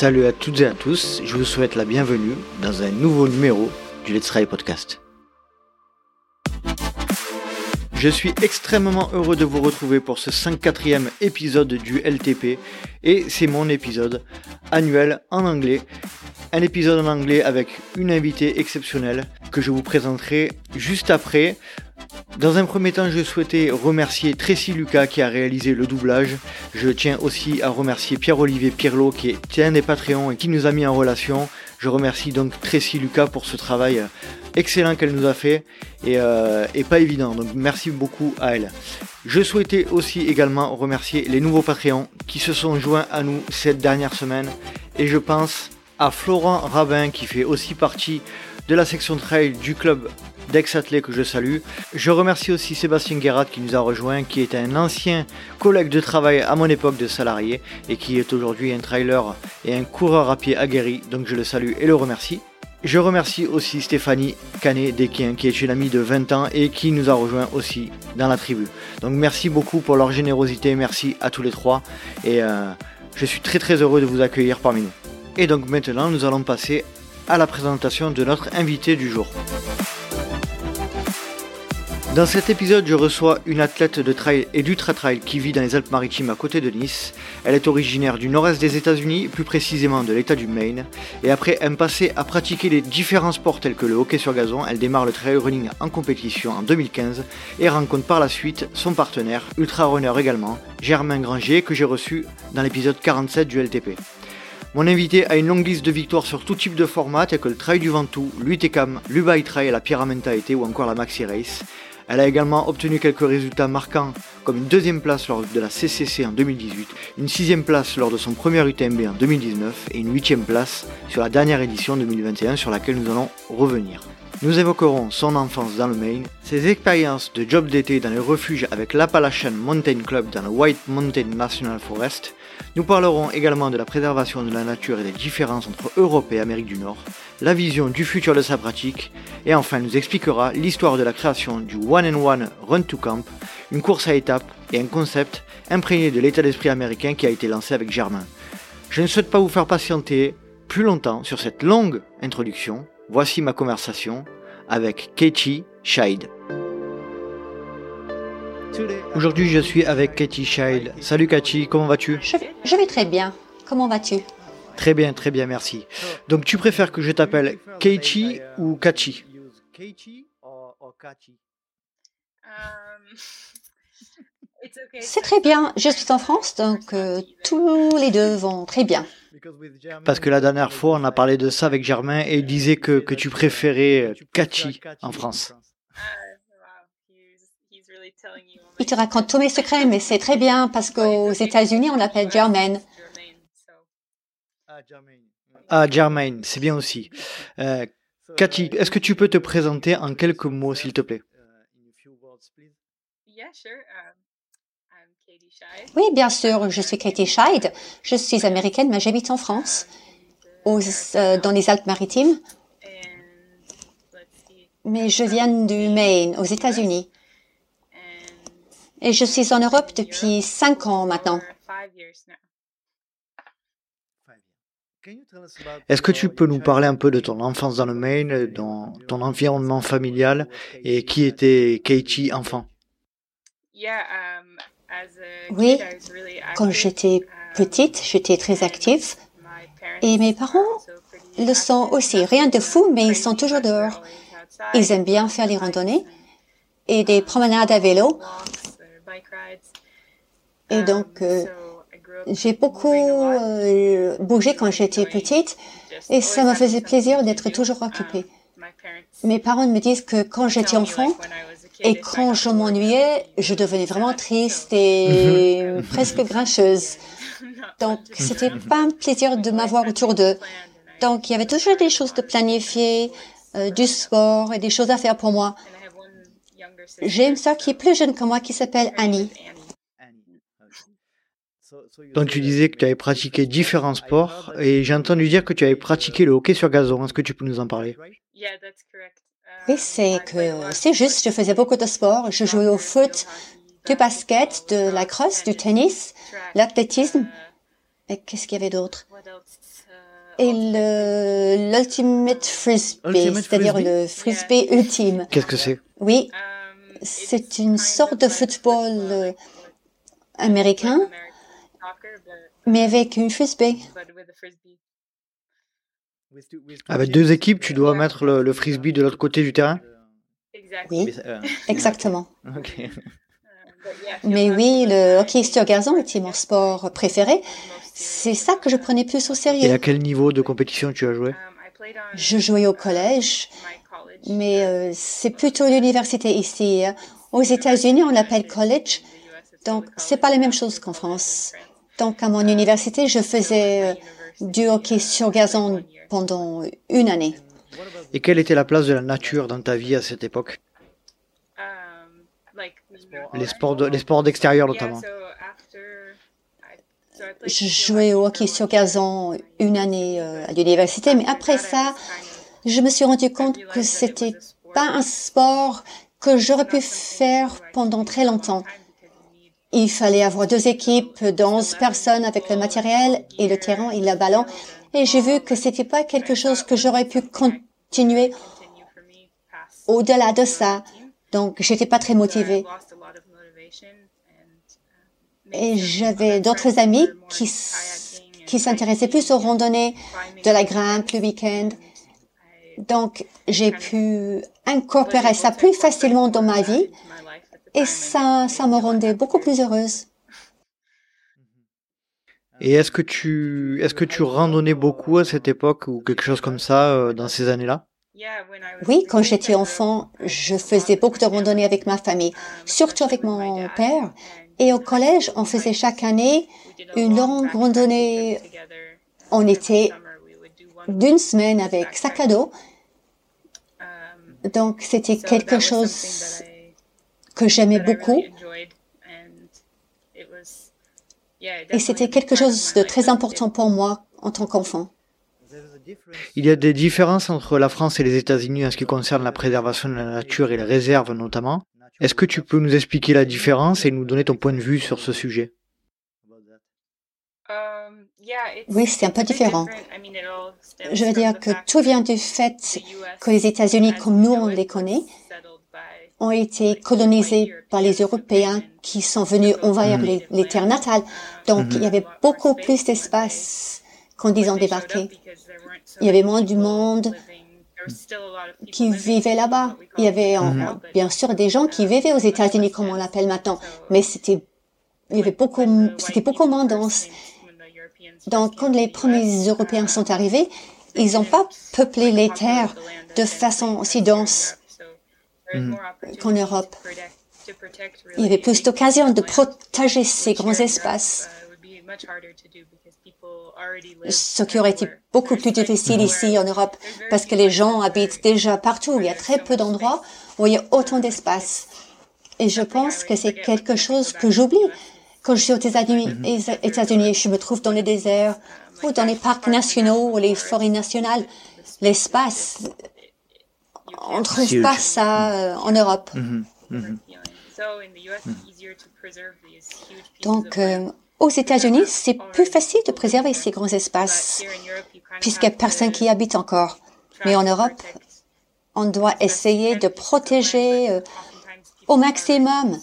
Salut à toutes et à tous, je vous souhaite la bienvenue dans un nouveau numéro du Let's Try Podcast. Je suis extrêmement heureux de vous retrouver pour ce 54e épisode du LTP et c'est mon épisode annuel en anglais. Un épisode en anglais avec une invitée exceptionnelle que je vous présenterai juste après. Dans un premier temps, je souhaitais remercier Tracy Lucas qui a réalisé le doublage. Je tiens aussi à remercier Pierre-Olivier Pirlo qui est un des Patreons et qui nous a mis en relation. Je remercie donc Tracy Lucas pour ce travail excellent qu'elle nous a fait euh, et, pas évident. Donc merci beaucoup à elle. Je souhaitais aussi également remercier les nouveaux Patreons qui se sont joints à nous cette dernière semaine et je pense à Florent Rabin qui fait aussi partie de la section trail du club d'ex-athlètes que je salue. Je remercie aussi Sébastien Guérat qui nous a rejoint, qui est un ancien collègue de travail à mon époque de salarié et qui est aujourd'hui un trailer et un coureur à pied aguerri, donc je le salue et le remercie. Je remercie aussi Stéphanie Canet-Desquin qui est une amie de 20 ans et qui nous a rejoint aussi dans la tribu. Donc merci beaucoup pour leur générosité, merci à tous les trois et euh, je suis très très heureux de vous accueillir parmi nous. Et donc maintenant nous allons passer à la présentation de notre invité du jour. Dans cet épisode, je reçois une athlète de trail et d'ultra trail qui vit dans les Alpes-Maritimes à côté de Nice. Elle est originaire du nord-est des États-Unis, plus précisément de l'État du Maine. Et après un passé à pratiquer les différents sports tels que le hockey sur gazon, elle démarre le trail running en compétition en 2015 et rencontre par la suite son partenaire, ultra runner également, Germain Granger, que j'ai reçu dans l'épisode 47 du LTP. Mon invité a une longue liste de victoires sur tout type de format, tels que le Trail du Ventoux, l'UTCAM, l'Ubai Trail, la Pyramenta été ou encore la Maxi Race. Elle a également obtenu quelques résultats marquants comme une deuxième place lors de la CCC en 2018, une sixième place lors de son premier UTMB en 2019 et une huitième place sur la dernière édition 2021 sur laquelle nous allons revenir. Nous évoquerons son enfance dans le Maine, ses expériences de job d'été dans les refuges avec l'Appalachian Mountain Club dans le White Mountain National Forest, nous parlerons également de la préservation de la nature et des différences entre Europe et Amérique du Nord, la vision du futur de sa pratique, et enfin nous expliquera l'histoire de la création du One and One Run to Camp, une course à étapes et un concept imprégné de l'état d'esprit américain qui a été lancé avec Germain. Je ne souhaite pas vous faire patienter plus longtemps sur cette longue introduction. Voici ma conversation avec Katie Scheid. Aujourd'hui, je suis avec Katie Child. Salut Katie, comment vas-tu? Je, vais très bien. Comment vas-tu? Très bien, très bien, merci. Donc, tu préfères que je t'appelle Katie ou Kachi? C'est très bien. Je suis en France, donc euh, tous les deux vont très bien. Parce que la dernière fois, on a parlé de ça avec Germain et il disait que, que tu préférais Kachi en France. Il te raconte tous mes secrets, mais c'est très bien parce qu'aux États-Unis, on l'appelle Germaine. Ah, Germaine, c'est bien aussi. Euh, Cathy, est-ce que tu peux te présenter en quelques mots, s'il te plaît? Oui, bien sûr, je suis Katie Scheid. Je suis américaine, mais j'habite en France, euh, dans les Alpes-Maritimes. Mais je viens du Maine, aux États-Unis. Et je suis en Europe depuis cinq ans maintenant. Est-ce que tu peux nous parler un peu de ton enfance dans le Maine, dans ton environnement familial et qui était Katie enfant? Oui, quand j'étais petite, j'étais très active et mes parents le sont aussi. Rien de fou, mais ils sont toujours dehors. Ils aiment bien faire les randonnées et des promenades à vélo et donc, euh, j'ai beaucoup euh, bougé quand j'étais petite et ça me faisait plaisir d'être toujours occupée. Mes parents me disent que quand j'étais enfant et quand je m'ennuyais, je devenais vraiment triste et presque grincheuse. Donc, c'était pas un plaisir de m'avoir autour d'eux. Donc, il y avait toujours des choses de planifier, euh, du sport et des choses à faire pour moi. J'ai une sœur qui est plus jeune que moi qui s'appelle Annie. Donc tu disais que tu avais pratiqué différents sports et j'ai entendu dire que tu avais pratiqué le hockey sur gazon. Est-ce que tu peux nous en parler? Oui, c'est que c'est juste. Je faisais beaucoup de sports. Je jouais au foot, du basket, de la crosse, du tennis, l'athlétisme Et qu'est-ce qu'il y avait d'autre? Et l'ultimate frisbee, c'est-à-dire le frisbee ultime. Qu'est-ce que c'est? Oui, c'est une sorte de football euh, américain, mais avec une frisbee. Avec deux équipes, tu dois mettre le, frisbee de l'autre côté du terrain Oui, euh, exactement. Mais oui, le hockey sur gazon était mon sport préféré. C'est ça que je prenais plus au sérieux. Et à quel niveau de compétition tu as joué Je jouais au collège, mais euh, c'est plutôt l'université ici. Hein. Aux États-Unis, on l'appelle college, donc c'est pas la même chose qu'en France. Donc à mon université, je faisais du hockey sur gazon pendant une année. Et quelle était la place de la nature dans ta vie à cette époque? Les sports, les sports d'extérieur notamment. Je jouais au hockey sur gazon une année euh, à l'université, mais après ça, je me suis rendu compte que c'était pas un sport que j'aurais pu faire pendant très longtemps. Il fallait avoir deux équipes d'onze personnes avec le matériel et le terrain et le ballon. Et j'ai vu que c'était pas quelque chose que j'aurais pu continuer au-delà de ça. Donc, j'étais pas très motivée. Et j'avais d'autres amis qui, qui s'intéressaient plus aux randonnées, de la grimpe le week-end. Donc, j'ai pu incorporer ça plus facilement dans ma vie et ça, ça me rendait beaucoup plus heureuse. Et est-ce que tu, est-ce que tu randonnais beaucoup à cette époque ou quelque chose comme ça euh, dans ces années-là? Oui, quand j'étais enfant, je faisais beaucoup de randonnées avec ma famille, surtout avec mon père. Et au collège, on faisait chaque année une longue randonnée en été d'une semaine avec sac à dos. Donc, c'était quelque chose que j'aimais beaucoup. Et c'était quelque chose de très important pour moi en tant qu'enfant. Il y a des différences entre la France et les États-Unis en ce qui concerne la préservation de la nature et les réserves notamment. Est-ce que tu peux nous expliquer la différence et nous donner ton point de vue sur ce sujet? Um, oui, c'est un peu différent. Je veux dire que tout vient du fait que les États-Unis, comme nous on les connaît, ont été colonisés par les Européens qui sont venus envahir mm. les, terres natales. Donc, mm-hmm. il y avait beaucoup plus d'espace quand ils ont débarqué. Il y avait moins du monde qui vivaient là-bas. Il y avait mhm. bien sûr des gens qui vivaient aux États-Unis, comme on l'appelle maintenant, mais c'était il y avait beaucoup, c'était beaucoup moins dense. Donc, quand les premiers Européens sont arrivés, ils n'ont pas peuplé les terres de façon aussi dense qu'en Europe. Il y avait plus d'occasions de protéger ces grands espaces ce qui aurait été beaucoup plus difficile ici en Europe parce que les gens habitent déjà partout. Il y a très peu d'endroits où il y a autant d'espace. Et je pense que c'est quelque chose que j'oublie. Quand je suis aux mm-hmm. États-Unis, je me trouve dans les déserts ou dans les parcs nationaux ou les forêts nationales. L'espace, on ne trouve pas ça euh, en Europe. Mm-hmm. Mm-hmm. Donc, euh, aux États-Unis, c'est plus facile de préserver ces grands espaces, puisqu'il n'y a personne qui y habite encore. Mais en Europe, on doit essayer de protéger euh, au maximum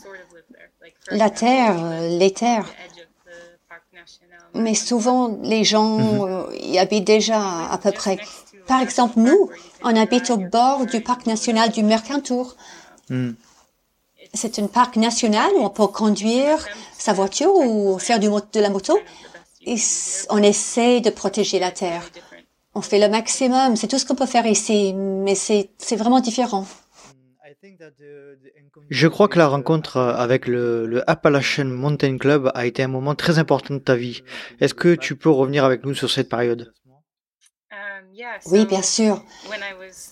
la terre, euh, les terres. Mais souvent, les gens mhm. euh, y habitent déjà à peu près. Par exemple, nous, on habite au bord du parc national du Mercantour. Mhm c'est un parc national où on peut conduire sa voiture ou faire du, de la moto. Et on essaie de protéger la terre. On fait le maximum. C'est tout ce qu'on peut faire ici, mais c'est vraiment différent. Je crois que la rencontre avec le, le, Appalachian Mountain Club a été un moment très important de ta vie. Est-ce que tu peux revenir avec nous sur cette période? Oui, bien sûr.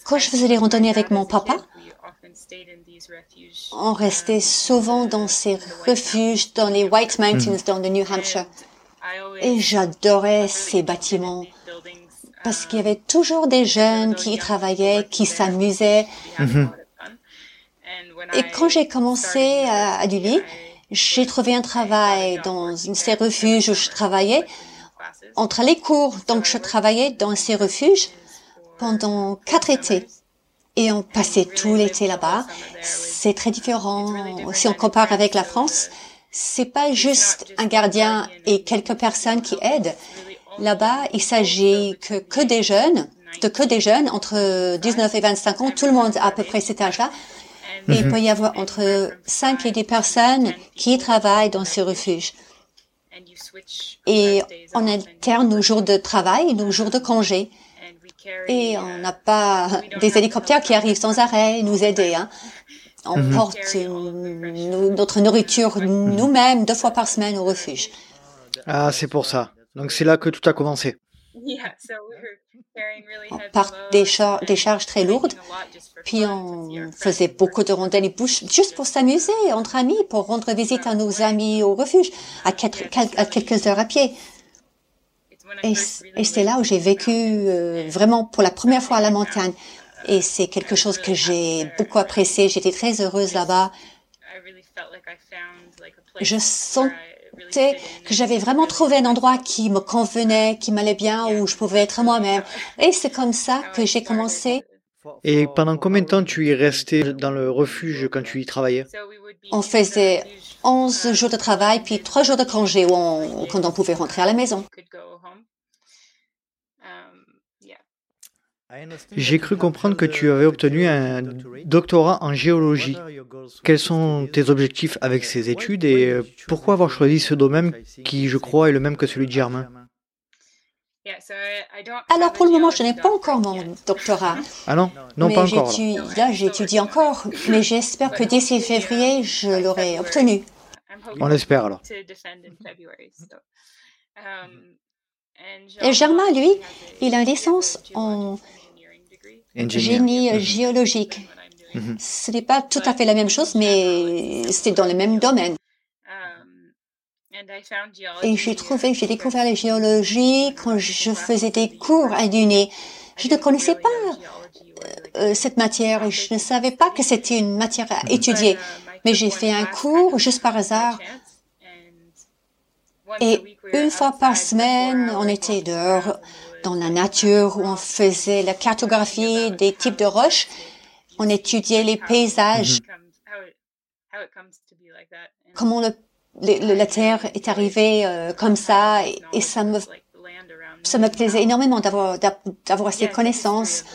Quand je faisais les randonnées avec mon papa, on restait souvent dans ces refuges dans les White Mountains dans le New Hampshire. Et j'adorais ces bâtiments parce qu'il y avait toujours des jeunes qui y travaillaient, qui s'amusaient. Hmm. Et quand j'ai commencé à Dully, j'ai trouvé un travail dans ces refuges où je travaillais. Entre les cours. Donc, je travaillais dans ces refuges pendant quatre étés. Et on passait tout l'été là-bas. C'est très différent si on compare avec la France. C'est pas juste un gardien et quelques personnes qui aident. Là-bas, il s'agit que, que des jeunes, de que des jeunes entre 19 et 25 ans. Tout le monde a à peu près cet âge-là. Et il peut y avoir entre 5 et 10 personnes qui travaillent dans ces refuges. Et on alterne nos jours de travail et nos jours de congé. Et on n'a pas des hélicoptères qui arrivent sans arrêt nous aider. Hein. On mhm. porte notre nourriture nous-mêmes deux fois par semaine au refuge. Ah, c'est pour ça. Donc c'est là que tout a commencé. On part des, des charges très lourdes, puis on faisait beaucoup de randonnées juste pour s'amuser entre amis, pour rendre visite à nos amis au refuge, à, à quelques heures à pied. Et, c'est là où j'ai vécu euh, vraiment pour la première fois à la montagne. Et c'est quelque chose que j'ai beaucoup apprécié. J'étais très heureuse là-bas. Je sentais que j'avais vraiment trouvé un endroit qui me convenait, qui m'allait bien, où je pouvais être moi-même. Et c'est comme ça que j'ai commencé. Et pendant combien de temps tu y restais dans le refuge quand tu y travaillais? On faisait 11 jours de travail, puis 3 jours de congé quand on pouvait rentrer à la maison. J'ai cru comprendre que tu avais obtenu un doctorat en géologie. Quels sont tes objectifs avec ces études et euh, pourquoi avoir choisi ce domaine qui, je crois, est le même que celui de Germain? Alors pour le moment, je n'ai pas encore mon doctorat. Ah non, non pas encore. Là, j'étudie encore, mais j'espère que d'ici février, je l'aurai obtenu. On l'espère alors. Et Germain, lui, il a une licence en génie euh, géologique. Mhm. Ce n'est pas tout à fait la même chose, mais c'est dans le même domaine. Et j'ai trouvé, j'ai découvert la géologie quand je faisais des cours à l'UNI. Je ne connaissais pas euh, euh, cette matière et je ne savais pas que c'était une matière à étudier. Mais j'ai fait un cours juste par hasard. Et une fois par semaine, on était dehors dans la nature où on faisait la cartographie des types de roches. On étudiait les paysages, comment le, la Terre est arrivée euh, comme ça, et, ça me ça me plaisait énormément d'avoir d'avoir ces connaissances,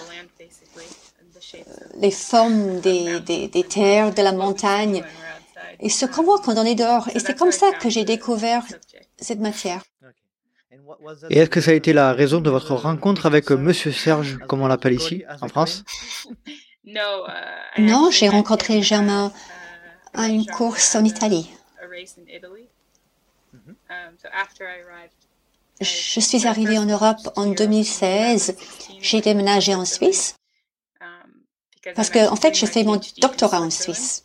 les formes des, des, des terres, de la montagne, et ce qu'on voit quand on est dehors. Et c'est comme ça que j'ai découvert cette matière. Et est-ce que ça a été la raison de votre rencontre avec Monsieur Serge, comme on l'appelle ici, en France? Non, j'ai rencontré Germain à une course en Italie. Je suis arrivée en Europe en 2016. J'ai déménagé en Suisse parce que, en fait, j'ai fait mon doctorat en Suisse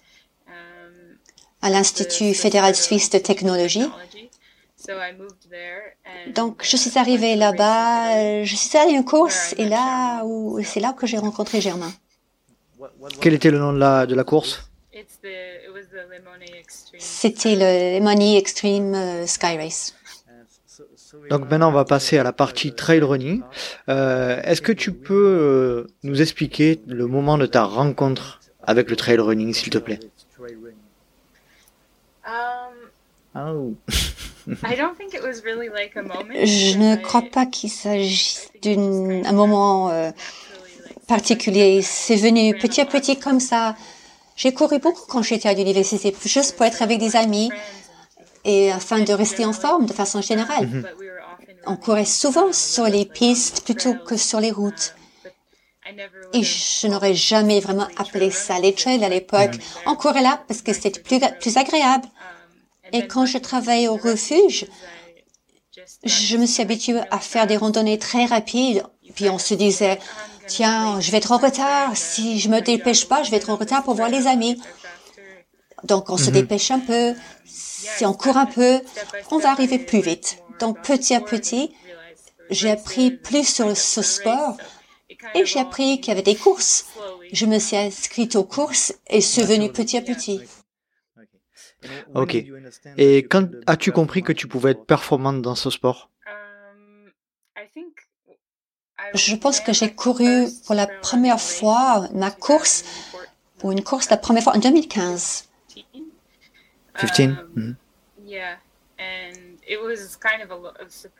à l'Institut fédéral suisse de technologie. Donc, je suis arrivée là-bas, je suis allée à une course et là, où, c'est là que j'ai rencontré Germain. Quel était le nom de la, de la course? C'était le Lemony Extreme euh, Sky Race. Donc maintenant, on va passer à la partie trail running. Euh, est-ce que tu peux euh, nous expliquer le moment de ta rencontre avec le trail running, s'il te plaît? Oh. Je ne crois pas qu'il s'agisse d'un moment euh, particulier. C'est venu petit à petit comme ça. J'ai couru beaucoup quand j'étais à l'université, juste pour être avec des amis et afin de rester en forme de façon générale. On courait souvent sur les pistes plutôt que sur les routes. Et je n'aurais jamais vraiment appelé ça les trails à l'époque. On courait là parce que c'était plus, plus agréable. Et quand je travaillais au refuge, je me suis habituée à faire des randonnées très rapides. Puis on se disait, tiens, je vais être en retard. Si je me dépêche pas, je vais être en retard pour voir les amis. Donc on se mhm. dépêche un peu. Si on court un peu, on va arriver plus vite. Donc petit à petit, j'ai appris plus sur ce sport et j'ai appris qu'il y avait des courses. Je me suis inscrite aux courses et c'est venu petit à petit. Ok. Et quand as-tu compris que tu pouvais être performante dans ce sport? Je pense que j'ai couru pour la première fois ma course, ou une course la première fois en 2015. 15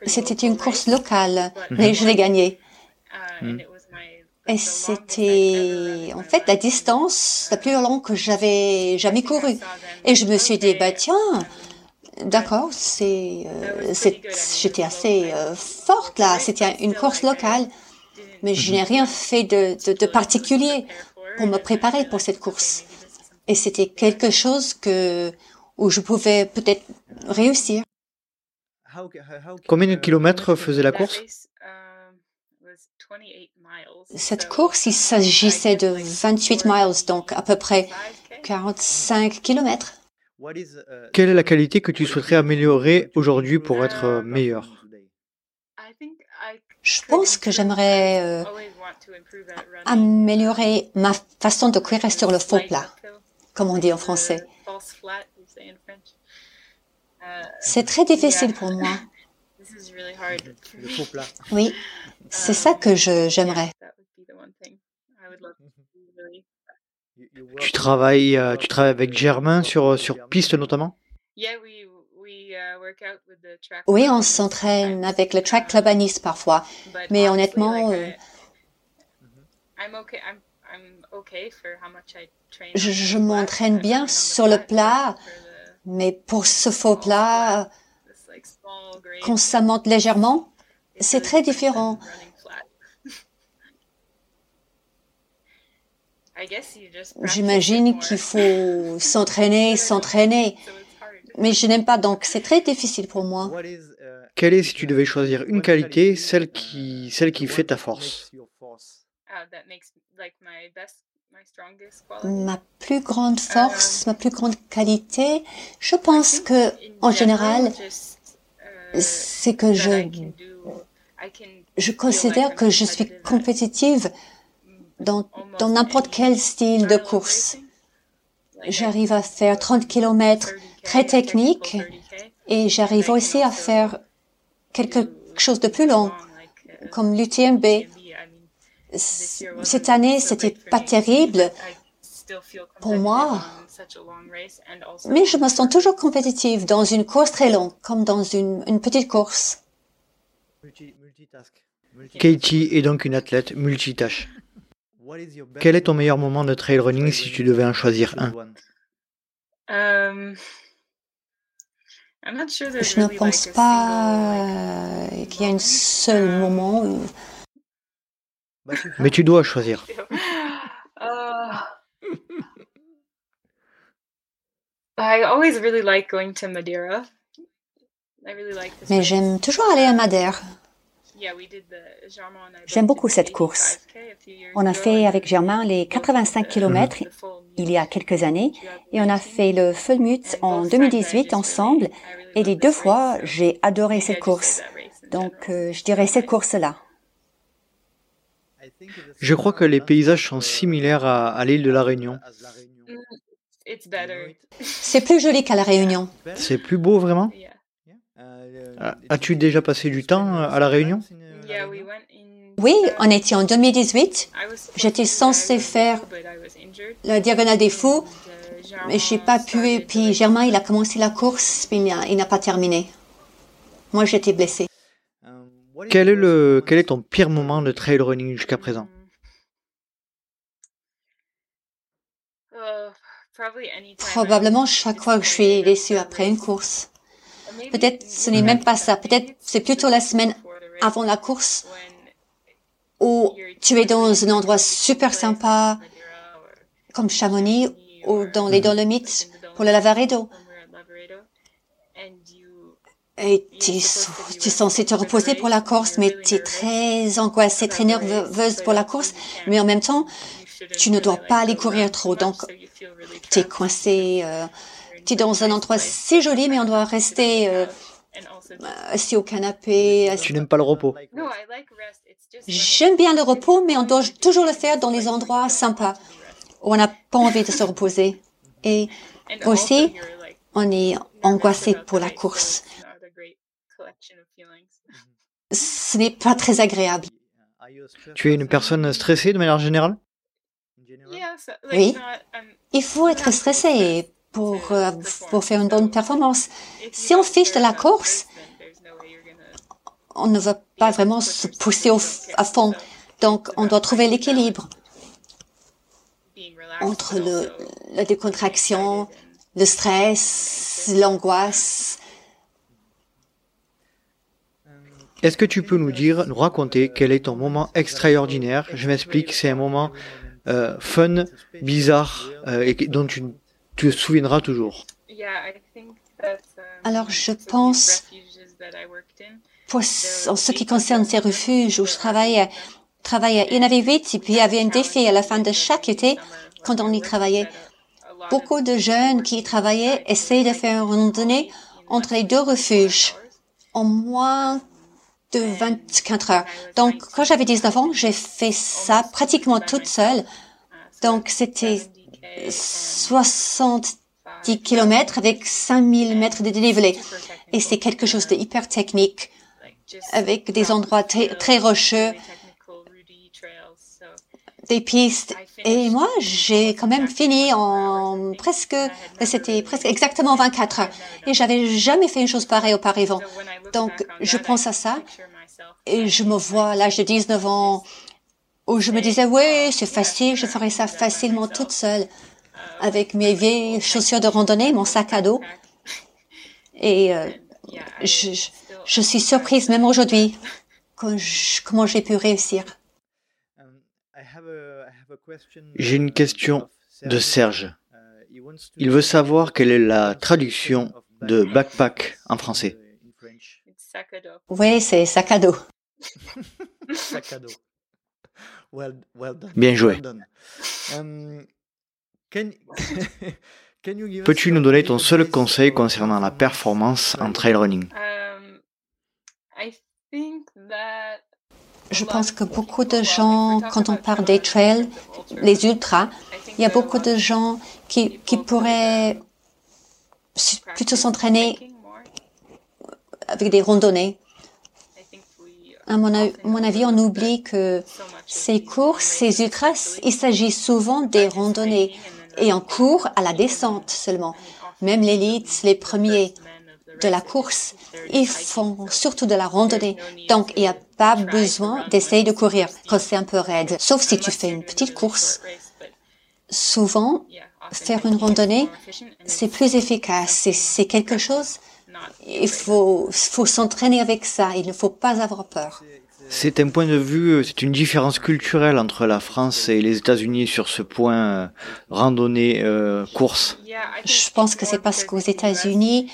C'était une course locale, mais je l'ai gagnée. Mm. Et c'était en fait la distance la plus longue que j'avais jamais courue. Et je me suis dit, bah tiens, d'accord, c'est, euh, c'est- j'étais assez euh, forte là. C'était une course locale, mais je n'ai rien fait de, de, de particulier pour me préparer pour cette course. Et c'était quelque chose que où je pouvais peut-être réussir. Combien de kilomètres faisait la course? Cette course, il s'agissait de 28 miles, donc à peu près 45 kilomètres. Quelle est la qualité que tu souhaiterais améliorer aujourd'hui pour être euh, meilleur? Je pense que j'aimerais euh, améliorer ma façon de courir sur le faux plat, comme on dit en français. C'est très difficile pour moi. Le faux plat. Oui, c'est ça que je- j'aimerais. Tu travailles, euh, tu travailles avec Germain sur, sur piste notamment? Oui, on s'entraîne avec le track club à Nice parfois, mais honnêtement, euh, je, je m'entraîne bien sur le plat, mais pour ce faux plat, quand ça monte légèrement, c'est très différent. J'imagine qu'il faut s'entraîner, s'entraîner, mais je n'aime pas, donc c'est très difficile pour moi. Quelle est, si tu devais choisir une qualité, celle qui, celle qui fait ta force? Ma plus grande force, ma plus grande qualité, je pense que, en général, c'est que je, je considère que je suis compétitive dans, dans n'importe quel style de course. J'arrive à faire 30 km très technique et j'arrive aussi à faire quelque chose de plus long, comme l'UTMB. Cette année, c'était pas terrible pour moi, mais je me sens toujours compétitive dans une course très longue, comme dans une, une petite course. Katie est donc une athlète multitâche. Quel est ton meilleur moment de trail running si tu devais en choisir un? Je ne pense pas euh, qu'il y a un seul moment. où- Mais tu dois choisir. Mais j'aime toujours aller à Madère. J'aime beaucoup cette course. On a fait avec Germain les 85 km il y a quelques années et on a fait le Fulmut en 2018 ensemble et les deux fois j'ai adoré cette course. Donc euh, je dirais cette course-là. Je crois que les paysages sont similaires à, à l'île de la Réunion. C'est plus joli qu'à La Réunion. C'est plus beau vraiment? As-tu déjà passé du temps à la Réunion? Oui, on était en 2018. J'étais censée faire la Diagonale des Fous, mais j'ai pas pu. Et puis Germain, il a commencé la course, mais il n'a- pas terminé. Moi, j'étais blessée. quel est, le, quel est ton pire moment de trail running jusqu'à présent? Probablement chaque fois que je suis déçue après une course. Peut-être ce n'est même pas ça. Peut-être c'est plutôt la semaine avant la course où tu es dans un endroit super sympa comme Chamonix ou dans les Dolomites pour le Lavaredo. Et tu, tu es censé te reposer pour la course, mais tu es très angoissée, très nerveuse pour la course. Mais en même temps, tu ne dois pas aller courir trop. Donc, tu es coincé. Euh, tu es dans un endroit si joli, mais on doit rester euh, assis au canapé. assis- Tu n'aimes pas le repos J'aime bien le repos, mais on doit toujours le faire dans les endroits sympas où on n'a pas envie de se reposer. Et aussi, on est angoissé pour la course. Ce n'est pas très agréable. Tu es une personne stressée de manière générale? Oui. Il faut être stressé pour, euh, pour faire une bonne performance. Si on fiche de la course, on ne va pas vraiment se pousser à fond. Donc, on doit trouver l'équilibre entre la décontraction, le stress, l'angoisse. Est-ce que tu peux nous dire, nous raconter quel est ton moment extraordinaire? Je m'explique, c'est un moment euh, fun, bizarre euh, et dont tu, tu te souviendras toujours. Alors, je pense, pour, en ce qui concerne ces refuges où je travaillais, travaillais, il y en avait huit et puis il y avait un défi à la fin de chaque été quand on y travaillait. Beaucoup de jeunes qui y travaillaient essayaient de faire une randonnée entre les deux refuges en moins de 24 heures. Donc, quand j'avais 19 ans, j'ai fait ça pratiquement toute seule. Donc, c'était 70 kilomètres avec 5000 mètres de dénivelé. Et c'est quelque chose de hyper technique avec des endroits très rocheux des pistes. Et moi, j'ai quand même fini en presque, c'était presque exactement 24 heures. Et j'avais jamais fait une chose pareille auparavant. Donc, je pense à ça et je me vois à l'âge de 19 ans où je me disais, oui, c'est facile, je ferai ça facilement toute seule avec mes vieilles chaussures de randonnée, mon sac à dos. Et euh, je, je, suis surprise même aujourd'hui comment j'ai pu réussir. J'ai une question de Serge. Il veut savoir quelle est la traduction de backpack en français. Oui, c'est sac à dos. Bien joué. Peux-tu nous donner ton seul conseil concernant la performance en trail running? Je pense que beaucoup de gens, quand on parle des trails, les ultras, il y a beaucoup de gens qui, qui pourraient plutôt s'entraîner avec des randonnées. À mon, avis, on oublie que ces courses, ces ultras, il s'agit souvent des randonnées et en cours à la descente seulement. Même l'élite, les premiers, de la course. Ils font surtout de la randonnée. Donc, il n'y a pas besoin d'essayer de courir quand c'est un peu raide. Sauf si tu fais une petite course. Souvent, faire une randonnée, c'est plus efficace. C'est quelque chose, il faut, faut s'entraîner avec ça. Il ne faut pas avoir peur. C'est un point de vue, c'est une différence culturelle entre la France et les États-Unis sur ce point euh, randonnée euh, course. Je pense que c'est parce qu'aux États-Unis,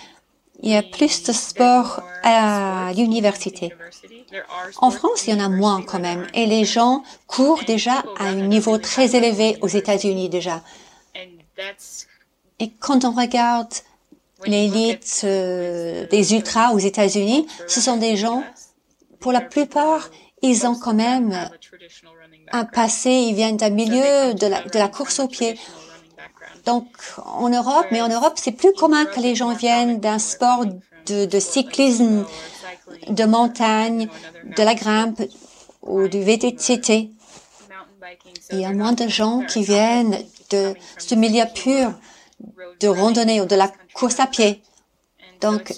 il y a plus de sport à l'université. En France, il y en a moins quand même. Et les gens courent déjà à un niveau très élevé aux États-Unis déjà. Et quand on regarde l'élite euh, des ultras aux États-Unis, ce sont des gens, pour la plupart, ils ont quand même un passé, ils viennent d'un milieu de la, de la course au pied. Donc, en Europe, mais en Europe, c'est plus commun que les gens viennent d'un sport de, de, cyclisme, de montagne, de la grimpe ou du VTT. Il y a moins de gens qui viennent de ce milieu pur de randonnée ou de la course à pied. Donc,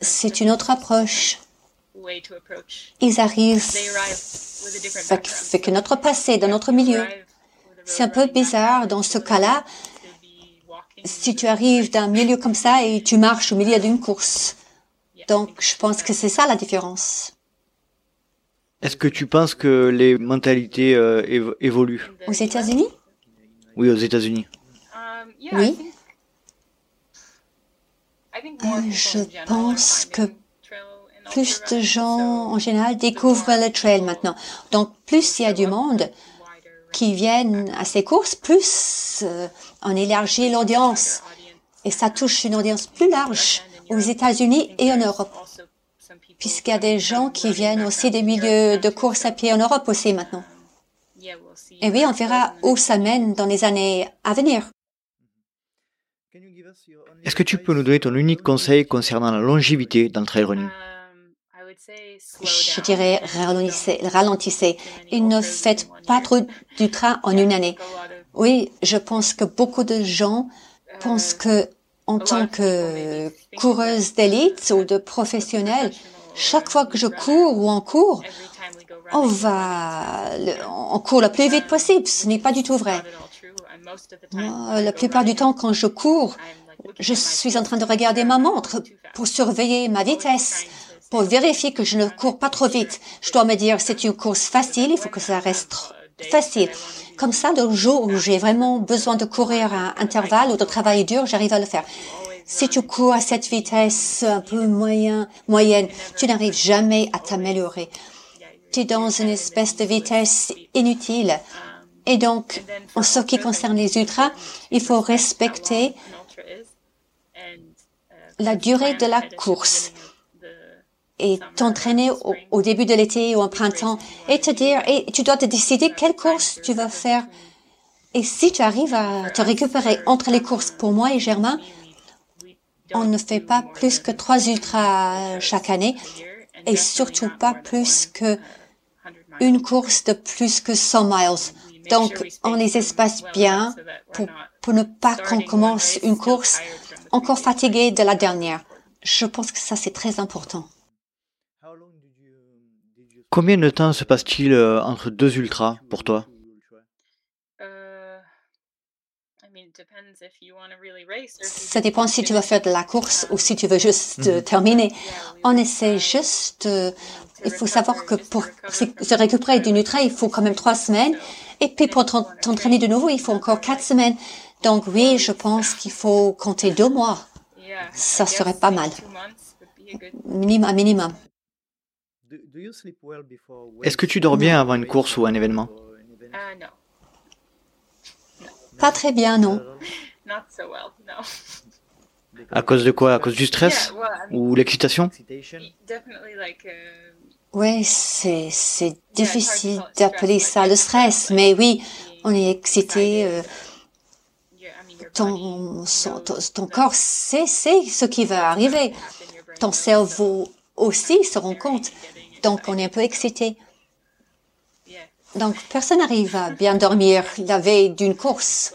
c'est une autre approche. Ils arrivent avec, notre passé, dans notre milieu. C'est un peu bizarre dans ce cas-là si tu arrives d'un milieu comme ça et tu marches au milieu d'une course. Donc, je pense que c'est ça la différence. Est-ce que tu penses que les mentalités euh, évoluent? Aux États-Unis? Oui, aux États-Unis. Oui. Euh, je pense que plus de gens en général découvrent le trail maintenant. Donc, plus il y a du monde, qui viennent à ces courses, plus euh, on élargit l'audience. Et ça touche une audience plus large aux États-Unis et en Europe. Puisqu'il y a des gens qui viennent aussi des milieux de course à pied en Europe aussi maintenant. Et oui, on verra où ça mène dans les années à venir. Est-ce que tu peux nous donner ton unique conseil concernant la longévité dans le trail running? Je dirais ralentissez, ralentissez. Et ne faites pas trop d'ultra en une année. Oui, je pense que beaucoup de gens pensent que en tant que coureuse d'élite ou de professionnelle, chaque fois que je cours ou en cours, on va, on court le plus vite possible. Ce n'est pas du tout vrai. la plupart du temps, quand je cours, je suis en train de regarder ma montre pour surveiller ma vitesse, pour vérifier que je ne cours pas trop vite. Je dois me dire, c'est une course facile, il faut que ça reste facile. Comme ça, le jour où j'ai vraiment besoin de courir à intervalle ou de travailler dur, j'arrive à le faire. Si tu cours à cette vitesse un peu moyen, moyenne, tu n'arrives jamais à t'améliorer. Tu es dans une espèce de vitesse inutile. Et donc, en ce qui concerne les ultras, il faut respecter la durée de la course et t'entraîner au, début de l'été ou au printemps et te dire, et tu dois te décider quelle course tu vas faire. Et si tu arrives à te récupérer entre les courses, pour moi et Germain, on ne fait pas plus que trois ultras chaque année et surtout pas plus que une course de plus que 100 miles. Donc, on les espace bien pour ne pas qu'on commence une course encore fatigué de la dernière. Je pense que ça, c'est très important. Combien de temps se passe-t-il euh, entre deux ultras pour toi? Ça dépend si tu veux faire de la course ou si tu veux juste euh, mhm. terminer. On essaie juste, euh, il faut savoir que pour se récupérer d'une ultra, il faut quand même trois semaines. Et puis pour t'entraîner de nouveau, il faut encore quatre semaines. Donc oui, je pense qu'il faut compter deux mois. Ça serait pas mal. Minimum, minimum. Est-ce que tu dors bien avant une course ou un événement? Uh, Pas très bien, non. À cause de quoi? À cause du stress? Ou l'excitation? Uh, Oui, c'est difficile d'appeler ça le stress, mais oui, on est excité. Euh, ton, ton, corps sait, ce qui va arriver. Ton cerveau aussi se rend compte. Donc, on est un peu excité. Donc, personne n'arrive à bien dormir la veille d'une course.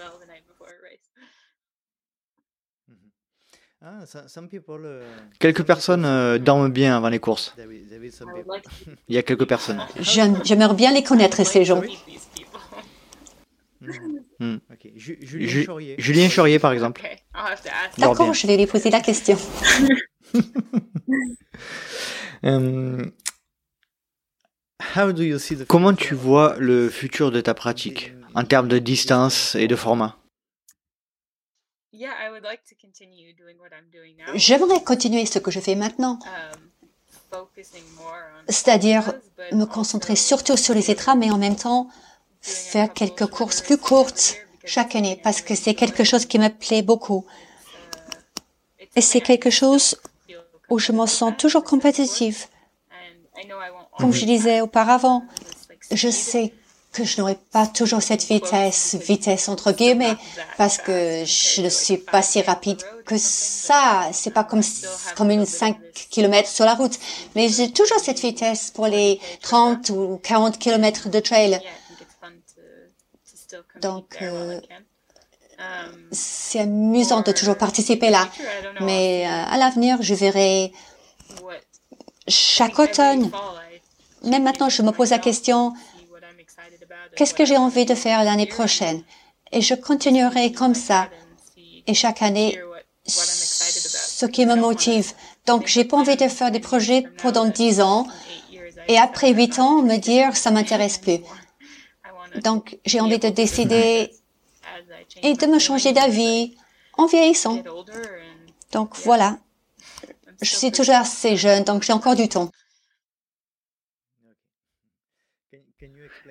Ah, quelques personnes euh, dorment bien avant les courses. Il y a quelques personnes. J'aimerais bien les connaître, ces gens. Julien Chaurier, par exemple. D'accord, je vais lui poser la question. Euh, comment tu vois le futur de ta pratique en termes de distance et de format? J'aimerais continuer ce que je fais maintenant, um, c'est-à-dire me concentrer surtout sur les étras, mais en même temps faire quelques courses plus courtes chaque année parce que c'est quelque chose qui me plaît beaucoup. Et c'est quelque chose où je me sens toujours compétitive. Comme je disais auparavant, je sais que je n'aurai pas toujours cette vitesse, vitesse entre guillemets, parce que je ne suis pas si rapide que ça. C'est pas comme, comme une 5 km sur la route. Mais j'ai toujours cette vitesse pour les 30 ou 40 km de trail. Donc, euh, um, c'est amusant de toujours participer là. Mais euh, à l'avenir, je verrai chaque automne. Même maintenant, je me pose la question, qu'est-ce que j'ai envie de faire l'année prochaine? Et je continuerai comme ça. Et chaque année, ce qui me motive. Donc, j'ai pas envie de faire des projets pendant dix ans et après huit ans, me dire, ça m'intéresse plus. Donc, j'ai envie de décider et de me changer d'avis en vieillissant. Donc, voilà. Je suis toujours assez jeune, donc j'ai encore du temps.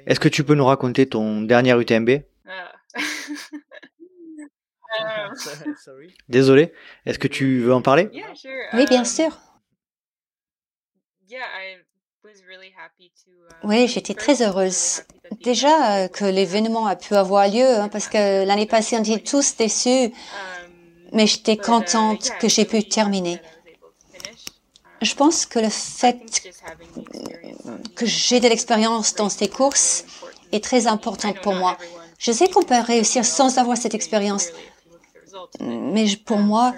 Est-ce que tu peux nous raconter ton dernier UTMB Désolé. Est-ce que tu veux en parler? Oui, bien sûr. Oui, j'étais très heureuse. Déjà euh, que l'événement a pu avoir lieu, hein, parce que l'année passée, on était tous déçus, mais j'étais contente que j'ai pu terminer. Je pense que le fait que j'ai de l'expérience dans ces courses est très important pour moi. Je sais qu'on peut réussir sans avoir cette expérience, mais pour moi,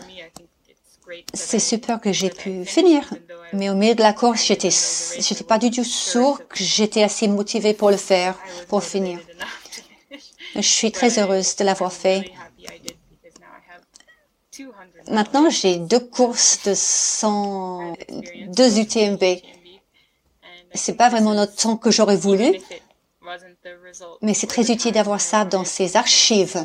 c'est super que j'ai pu finir. Mais au milieu de la course, j'étais, j'étais pas du tout sûr que j'étais assez motivée pour le faire, pour finir. Je suis très heureuse de l'avoir fait. Maintenant, j'ai deux courses de 100, deux UTMB. C'est pas vraiment le temps que j'aurais voulu, mais c'est très utile d'avoir ça dans ses archives.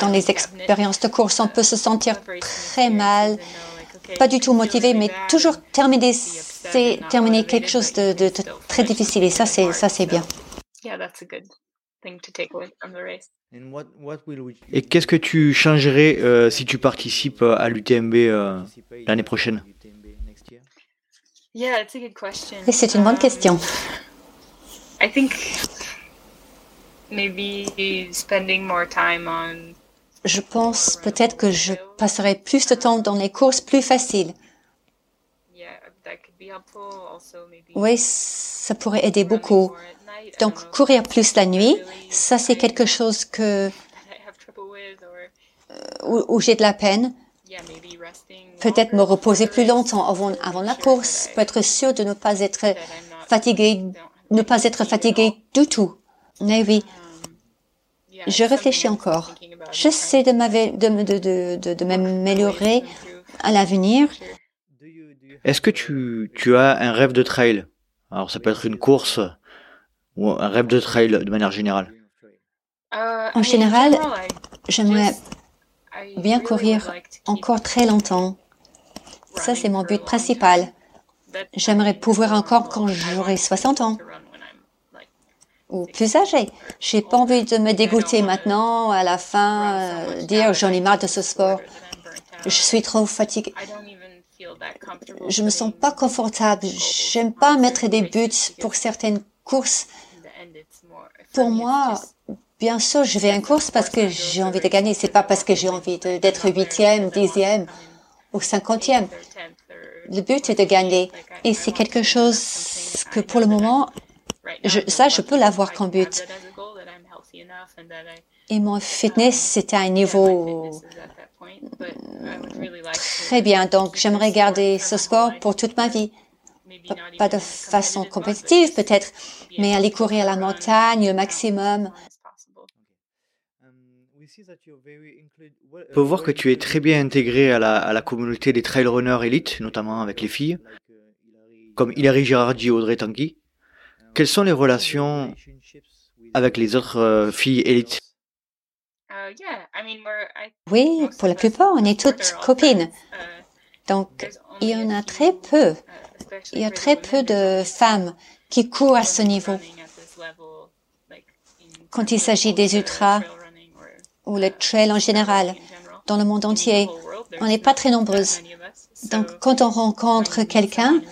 Dans les expériences de course, on peut se sentir très mal, pas du tout motivé, mais toujours terminer, c'est terminer quelque chose de, de, de, très difficile. Et ça, c'est ça, c'est bien. Et qu'est-ce que tu changerais euh, si tu participes euh, à l'UTMB euh, l'année prochaine? C'est une bonne question. I think maybe spending more time on je pense peut-être que je passerai plus de temps dans les courses plus faciles. Oui, ça pourrait aider beaucoup. Donc, courir plus la nuit, ça c'est quelque chose que euh, où, j'ai de la peine. Peut-être me reposer plus longtemps avant, avant la course pour être sûr de ne pas être fatigué, ne pas être fatigué du tout. Mais oui, je réfléchis encore. J'essaie de m'améliorer à l'avenir. Est-ce que tu, tu as un rêve de trail? Alors ça peut être une course ou un rêve de trail de manière générale En général, j'aimerais bien courir encore très longtemps. Ça, c'est mon but principal. J'aimerais pouvoir encore quand j'aurai 60 ans ou plus âgé. J'ai pas envie de me dégoûter maintenant, à la fin, euh, dire j'en ai marre de ce sport. Je suis trop fatiguée. Je me sens pas confortable. J'aime pas mettre des buts pour certaines courses. Pour moi, bien sûr, je vais en course parce que j'ai envie de gagner. C'est pas parce que j'ai envie d'être huitième, dixième ou cinquantième. Le but est de gagner. Et c'est quelque chose que pour le moment, je, ça, je peux l'avoir comme but. Et mon fitness, c'est à un niveau très bien. Donc, j'aimerais garder ce sport pour toute ma vie. Pas de façon compétitive peut-être, mais aller courir à la montagne au maximum. On peut voir que tu es très bien intégré à la, à la communauté des trail runners élites, notamment avec les filles, comme Hilary Girardi et Audrey Tanguy. Quelles sont les relations avec les autres euh, filles élites? Oui, pour la plupart, on est toutes copines. Donc, il y en a très peu. Il y a très peu de femmes qui courent à ce niveau. Quand il s'agit des ultras ou les trails en général, dans le monde entier, on n'est pas très nombreuses. Donc, quand on rencontre quelqu'un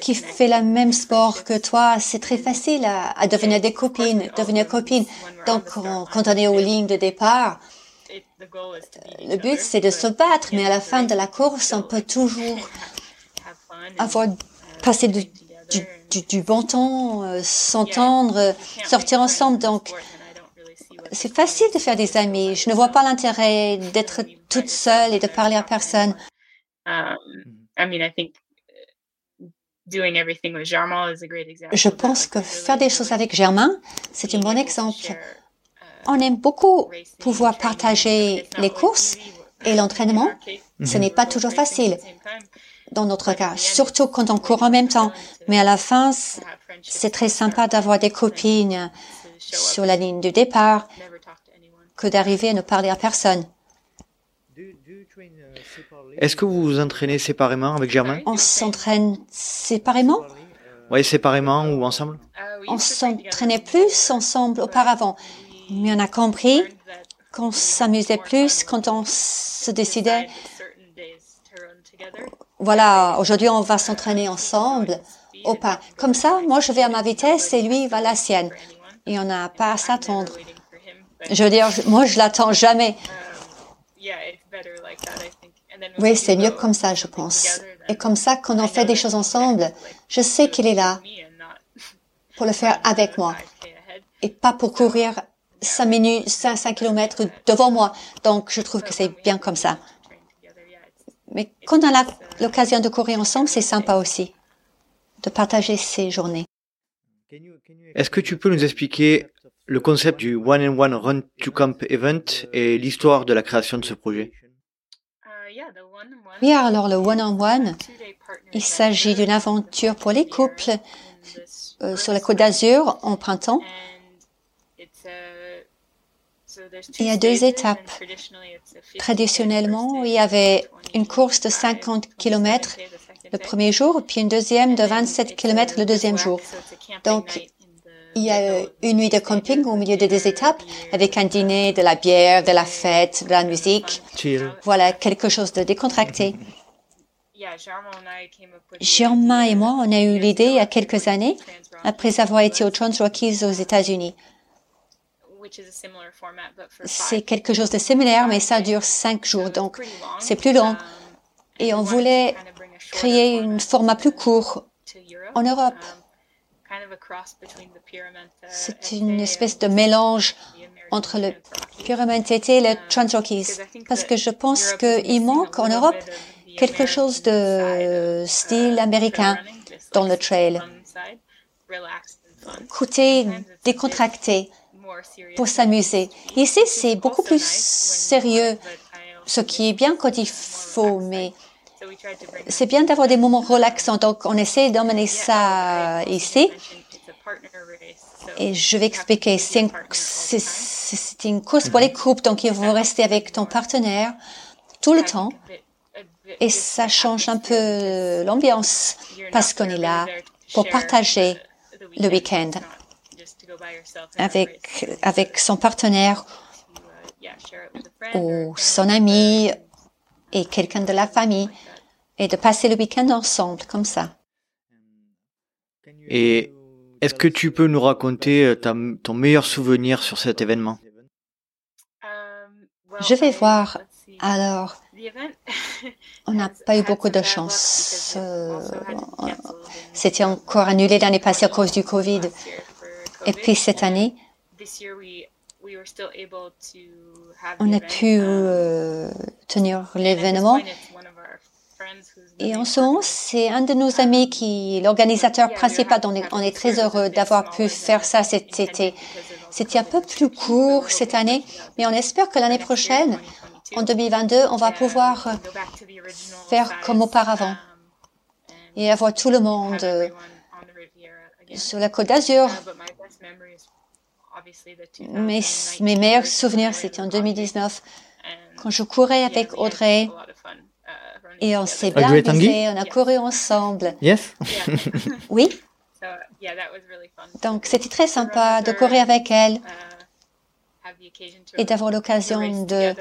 qui fait le même sport que toi, c'est très facile à, devenir des copines, devenir copines. Donc, quand on est aux lignes de départ, le but, c'est de se battre, mais à la fin de la course, on peut toujours avoir uh, passé du, du, bon temps, euh, s'entendre, sortir ensemble. Donc, c'est facile de faire des amis. Je ne vois pas l'intérêt d'être toute seule et de parler à personne. Um, je pense que faire des choses avec Germain, c'est un bon exemple. Uh, On aime beaucoup pouvoir partager les courses et l'entraînement. Ce n'est pas toujours facile dans notre cas, surtout quand on court en même temps. Mais à la fin, c'est très sympa d'avoir des copines sur la ligne du départ que d'arriver à ne parler à personne. Est-ce que vous vous entraînez séparément avec Germain On s'entraîne séparément Oui, séparément ou ensemble On s'entraînait plus ensemble auparavant, mais on a compris qu'on s'amusait plus quand on se décidait. Voilà, aujourd'hui on va s'entraîner ensemble au pas. Comme ça, moi je vais à ma vitesse et lui va à la sienne. et on n'a pas à s'attendre. Je veux dire, moi, je l'attends jamais. Oui, c'est mieux comme ça, je pense. Et comme ça, quand on fait des choses ensemble, je sais qu'il est là pour le faire avec moi et pas pour courir 5 minutes, 5, 5 kilomètres devant moi. Donc, je trouve que c'est bien comme ça. Mais quand on a l'occasion de courir ensemble, c'est sympa aussi de partager ces journées. Est-ce que tu peux nous expliquer le concept du One and One Run to Camp Event et l'histoire de la création de ce projet? Oui, alors le One on One, il s'agit d'une aventure pour les couples euh, sur la Côte d'Azur en printemps. Il y a deux étapes. Traditionnellement, il y avait une course de 50 km le premier jour, puis une deuxième de 27 km le deuxième jour. Donc, il y a une nuit de camping au milieu des deux étapes avec un dîner, de la bière, de la fête, de la musique. Voilà, quelque chose de décontracté. Germain et moi, on a eu l'idée il y a quelques années, après avoir été au Trans Rockies aux États-Unis. C'est quelque chose de similaire, mais ça dure cinq jours, donc c'est plus long. Et on voulait créer un format plus court en Europe. C'est une espèce de mélange entre le Pyramid et le Trans Rockies, parce que je pense qu'il manque en Europe quelque chose de style américain dans le trail. Côté décontracté pour s'amuser. Ici, c'est beaucoup plus sérieux, ce qui est bien quand il faut, mais c'est bien d'avoir des moments relaxants. Donc, on essaie d'emmener ça ici. Et je vais expliquer. C'est une, course pour les couples, donc il faut rester avec ton partenaire tout le temps. Et ça change un peu l'ambiance parce qu'on est là pour partager le week-end. avec, avec son partenaire ou son ami et quelqu'un de la famille et de passer le week-end ensemble comme ça. Et est-ce que tu peux nous raconter euh, ton meilleur souvenir sur cet événement? Je vais voir. Alors, on n'a pas eu beaucoup de chance. Euh, c'était encore annulé l'année passée à cause du Covid. Et puis cette année, on a pu euh, tenir l'événement. Et en ce moment, c'est un de nos amis qui est l'organisateur principal. On est très heureux d'avoir pu faire ça cet été. C'était un peu plus court cette année, mais on espère que l'année prochaine, en 2022, on va pouvoir faire comme auparavant et avoir tout le monde euh, sur la Côte d'Azur. Mes, mes meilleurs souvenirs, c'était en 2019, quand je courais avec Audrey et on s'est bien amusé, on a couru ensemble. Yes. oui. Donc c'était très sympa de courir avec elle et d'avoir l'occasion de,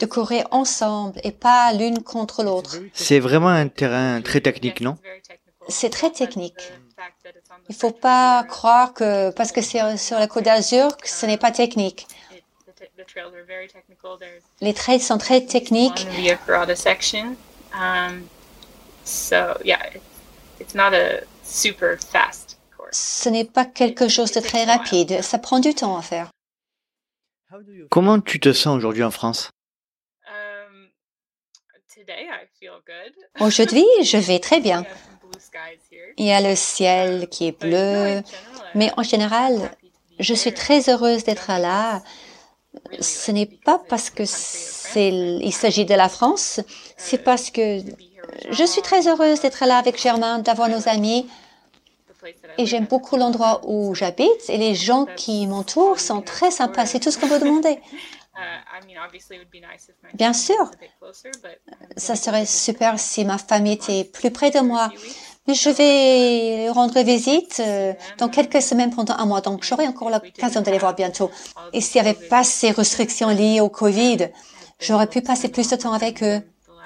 de courir ensemble et pas l'une contre l'autre. C'est vraiment un terrain très technique, non? C'est très technique. Il ne faut pas croire que parce que c'est sur la Côte d'Azur que ce n'est pas technique. Les trails sont très techniques. Ce n'est pas quelque chose de très rapide. Ça prend du temps à faire. Comment tu te sens aujourd'hui en France? Um, Aujourd'hui, je vais très bien. Il y a le ciel qui est bleu, mais en général, je suis très heureuse d'être là. Ce n'est pas parce que c'est, il s'agit de la France, c'est parce que je suis très heureuse d'être là avec Germain, d'avoir nos amis. Et j'aime beaucoup l'endroit où j'habite et les gens qui m'entourent sont très sympas. C'est tout ce qu'on peut demander. Bien sûr, ça serait super si ma famille était plus près de moi. Mais je vais rendre visite euh, dans quelques semaines pendant un mois, donc j'aurai encore l'occasion de les voir bientôt. Et s'il n'y avait pas ces restrictions liées au Covid, j'aurais pu passer plus de temps avec eux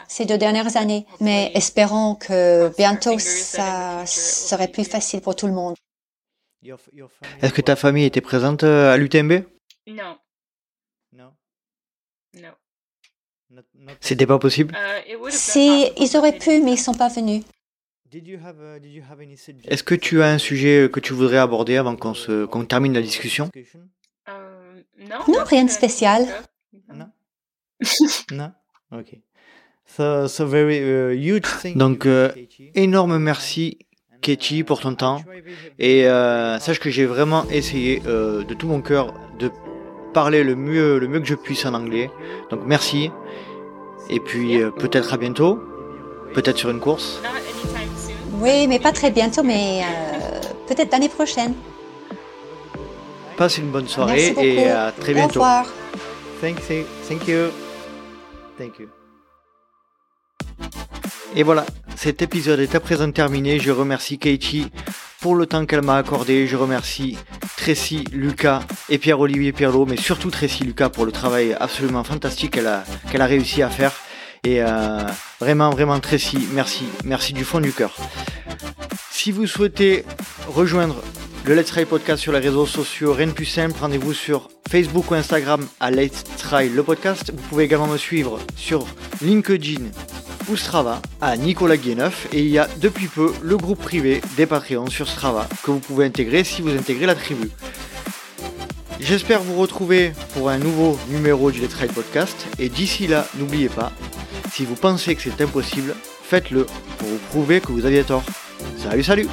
ces deux dernières années. Mais espérons que bientôt ça serait plus facile pour tout le monde. Est-ce que ta famille était présente euh, à l'UTMB Non. Non? Non. C'était pas possible? Uh, been Si, ils auraient pu, mais ils sont pas venus. Est-ce que tu as un sujet que tu voudrais aborder avant qu'on se qu'on termine la discussion? Um, non, Non, rien de spécial. Non. Non? Ok. Donc, euh, énorme merci, Ketty, pour ton temps. Et euh, sache que j'ai vraiment essayé euh, de tout mon cœur de parler le mieux, le mieux que je puisse en anglais. Donc, merci. Et puis, euh, peut-être à bientôt. Peut-être sur une course. Oui, mais pas très bientôt, mais euh, peut-être l'année prochaine. Passe une bonne soirée et à très Au bientôt. revoir. Thank you. Thank you. Thank you. Et voilà, cet épisode est à présent terminé. Je remercie Katie pour le temps qu'elle m'a accordé. Je remercie Tracy, Lucas et Pierre-Olivier Pierlot, mais surtout Tracy Lucas pour le travail absolument fantastique qu'elle a, qu'elle a réussi à faire. Et euh, vraiment, vraiment Tracy, merci, merci du fond du cœur. Si vous souhaitez rejoindre le Let's Try Podcast sur les réseaux sociaux, rien de plus simple, rendez-vous sur Facebook ou Instagram à Let's Try le podcast. Vous pouvez également me suivre sur LinkedIn ou Strava à Nicolas Guéneuf et il y a depuis peu le groupe privé des Patreons sur Strava que vous pouvez intégrer si vous intégrez la tribu. J'espère vous retrouver pour un nouveau numéro du Let's Try Podcast et d'ici là, n'oubliez pas, si vous pensez que c'est impossible, faites-le pour vous prouver que vous aviez tort. Salut, salut